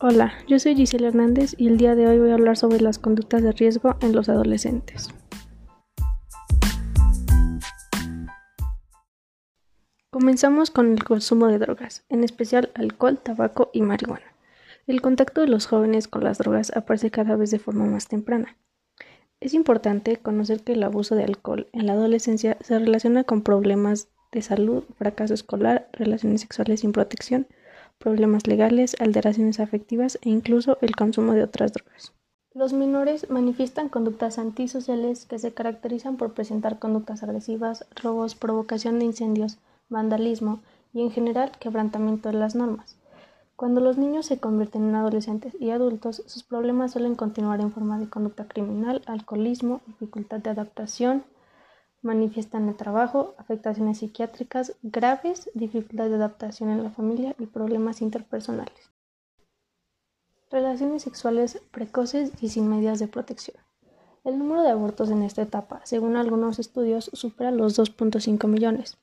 Hola, yo soy Giselle Hernández y el día de hoy voy a hablar sobre las conductas de riesgo en los adolescentes. Comenzamos con el consumo de drogas, en especial alcohol, tabaco y marihuana. El contacto de los jóvenes con las drogas aparece cada vez de forma más temprana. Es importante conocer que el abuso de alcohol en la adolescencia se relaciona con problemas de salud, fracaso escolar, relaciones sexuales sin protección, problemas legales, alteraciones afectivas e incluso el consumo de otras drogas. Los menores manifiestan conductas antisociales que se caracterizan por presentar conductas agresivas, robos, provocación de incendios, vandalismo y en general quebrantamiento de las normas. Cuando los niños se convierten en adolescentes y adultos, sus problemas suelen continuar en forma de conducta criminal, alcoholismo, dificultad de adaptación, manifiestan el trabajo, afectaciones psiquiátricas graves, dificultad de adaptación en la familia y problemas interpersonales. Relaciones sexuales precoces y sin medidas de protección. El número de abortos en esta etapa, según algunos estudios, supera los 2.5 millones.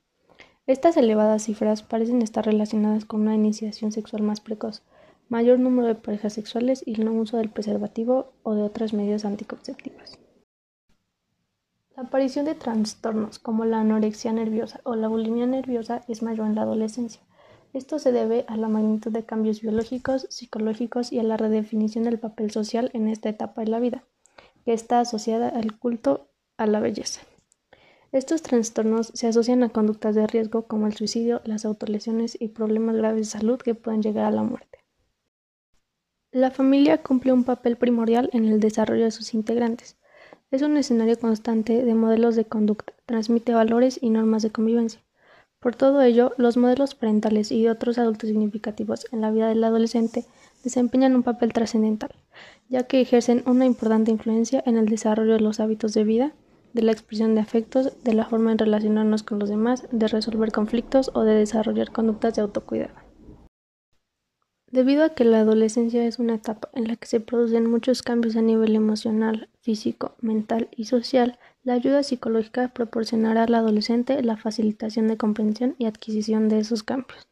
Estas elevadas cifras parecen estar relacionadas con una iniciación sexual más precoz, mayor número de parejas sexuales y no uso del preservativo o de otras medidas anticonceptivas. La aparición de trastornos como la anorexia nerviosa o la bulimia nerviosa es mayor en la adolescencia. Esto se debe a la magnitud de cambios biológicos, psicológicos y a la redefinición del papel social en esta etapa de la vida, que está asociada al culto a la belleza. Estos trastornos se asocian a conductas de riesgo como el suicidio, las autolesiones y problemas graves de salud que pueden llegar a la muerte. La familia cumple un papel primordial en el desarrollo de sus integrantes. Es un escenario constante de modelos de conducta, transmite valores y normas de convivencia. Por todo ello, los modelos parentales y otros adultos significativos en la vida del adolescente desempeñan un papel trascendental, ya que ejercen una importante influencia en el desarrollo de los hábitos de vida, de la expresión de afectos, de la forma de relacionarnos con los demás, de resolver conflictos o de desarrollar conductas de autocuidado. Debido a que la adolescencia es una etapa en la que se producen muchos cambios a nivel emocional, físico, mental y social, la ayuda psicológica proporcionará al adolescente la facilitación de comprensión y adquisición de esos cambios.